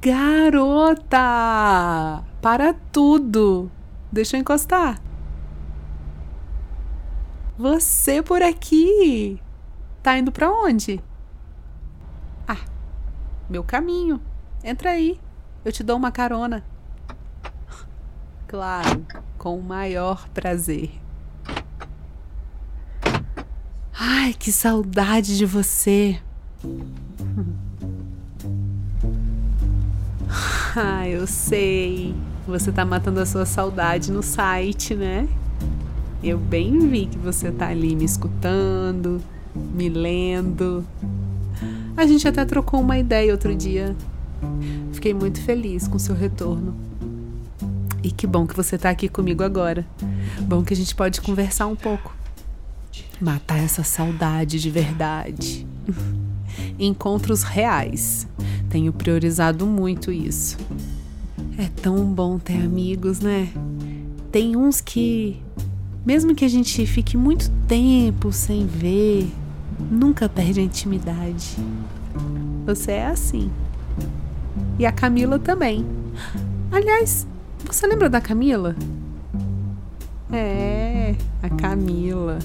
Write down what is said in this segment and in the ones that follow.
Garota! Para tudo! Deixa eu encostar. Você por aqui! Tá indo para onde? Ah, meu caminho. Entra aí. Eu te dou uma carona. Claro, com o maior prazer. Ai, que saudade de você. Ah, eu sei. Você tá matando a sua saudade no site, né? Eu bem vi que você tá ali me escutando, me lendo. A gente até trocou uma ideia outro dia. Fiquei muito feliz com seu retorno. E que bom que você tá aqui comigo agora. Bom que a gente pode conversar um pouco. Matar essa saudade de verdade. Encontros reais. Tenho priorizado muito isso. É tão bom ter amigos, né? Tem uns que, mesmo que a gente fique muito tempo sem ver, nunca perde a intimidade. Você é assim. E a Camila também. Aliás, você lembra da Camila? É, a Camila.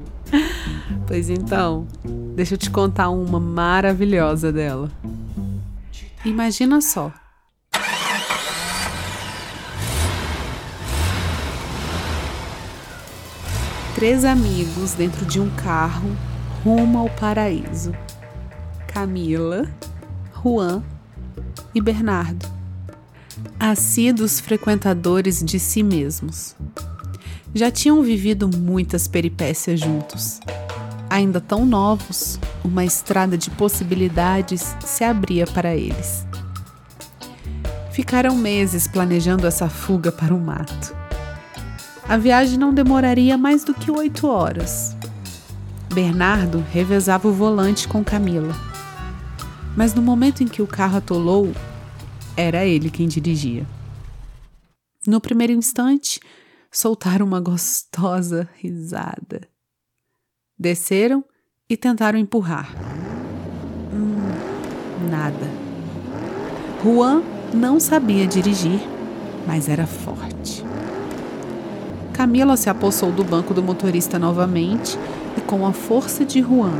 pois então, deixa eu te contar uma maravilhosa dela. Imagina só. Três amigos dentro de um carro rumo ao paraíso. Camila, Juan e Bernardo. Assíduos frequentadores de si mesmos. Já tinham vivido muitas peripécias juntos. Ainda tão novos, uma estrada de possibilidades se abria para eles. Ficaram meses planejando essa fuga para o mato. A viagem não demoraria mais do que oito horas. Bernardo revezava o volante com Camila. Mas no momento em que o carro atolou, era ele quem dirigia. No primeiro instante, soltaram uma gostosa risada. Desceram e tentaram empurrar. Hum, nada. Juan não sabia dirigir, mas era forte. Camila se apossou do banco do motorista novamente e, com a força de Juan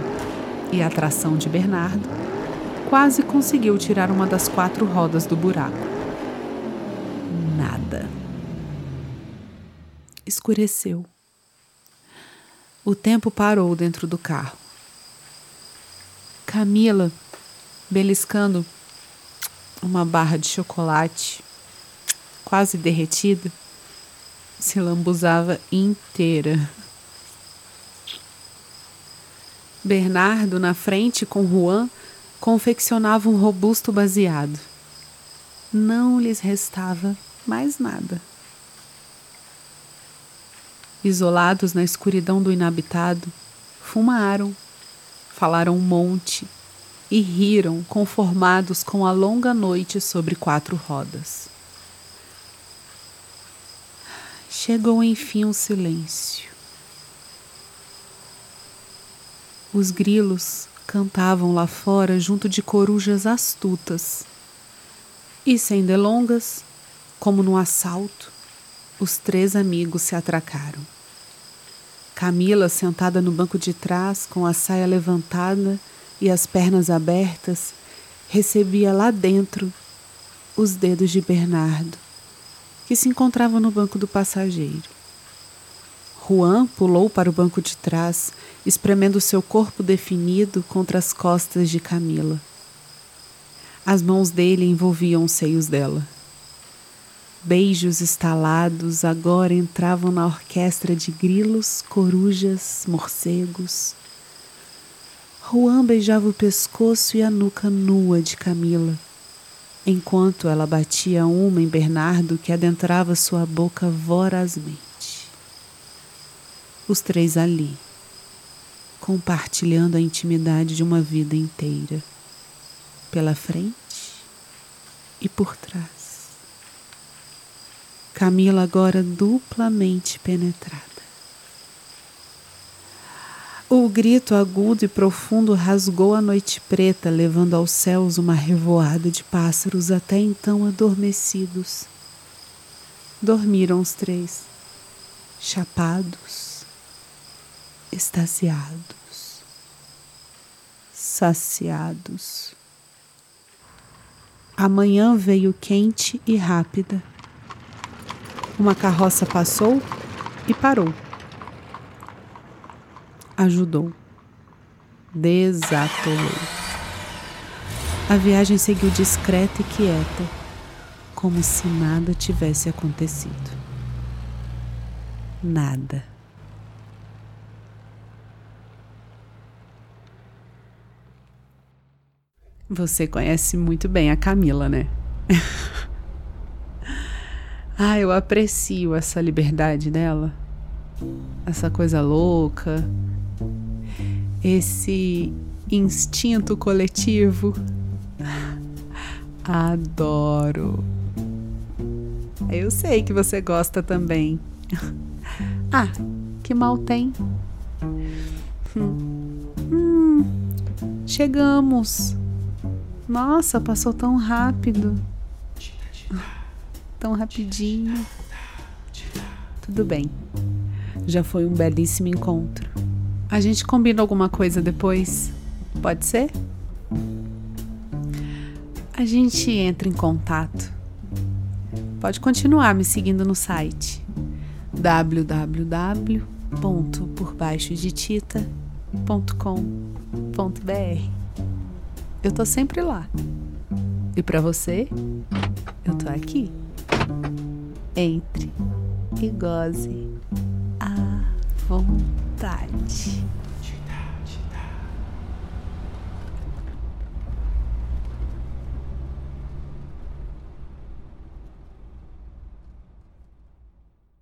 e a atração de Bernardo, quase conseguiu tirar uma das quatro rodas do buraco. Nada. Escureceu. O tempo parou dentro do carro. Camila, beliscando uma barra de chocolate quase derretida, se lambuzava inteira. Bernardo, na frente com Juan, confeccionava um robusto baseado. Não lhes restava mais nada. Isolados na escuridão do inabitado, fumaram, falaram um monte e riram, conformados com a longa noite sobre quatro rodas. Chegou enfim o silêncio. Os grilos cantavam lá fora junto de corujas astutas. E sem delongas, como num assalto, os três amigos se atracaram. Camila, sentada no banco de trás, com a saia levantada e as pernas abertas, recebia lá dentro os dedos de Bernardo, que se encontrava no banco do passageiro. Juan pulou para o banco de trás, espremendo seu corpo definido contra as costas de Camila. As mãos dele envolviam os seios dela. Beijos estalados agora entravam na orquestra de grilos, corujas, morcegos. Juan beijava o pescoço e a nuca nua de Camila, enquanto ela batia uma em Bernardo que adentrava sua boca vorazmente. Os três ali, compartilhando a intimidade de uma vida inteira, pela frente e por trás. Camila agora duplamente penetrada. O grito agudo e profundo rasgou a noite preta, levando aos céus uma revoada de pássaros até então adormecidos. Dormiram os três, chapados, extasiados, saciados. A manhã veio quente e rápida. Uma carroça passou e parou ajudou, desatolou. A viagem seguiu discreta e quieta, como se nada tivesse acontecido. Nada. Você conhece muito bem a Camila, né? ah, eu aprecio essa liberdade dela. Essa coisa louca, esse instinto coletivo. Adoro. Eu sei que você gosta também. Ah, que mal tem. Hum, chegamos. Nossa, passou tão rápido. Tão rapidinho. Tudo bem. Já foi um belíssimo encontro. A gente combina alguma coisa depois? Pode ser? A gente entra em contato. Pode continuar me seguindo no site www.porbaixodetita.com.br. Eu tô sempre lá. E para você, eu tô aqui. Entre e goze à vontade.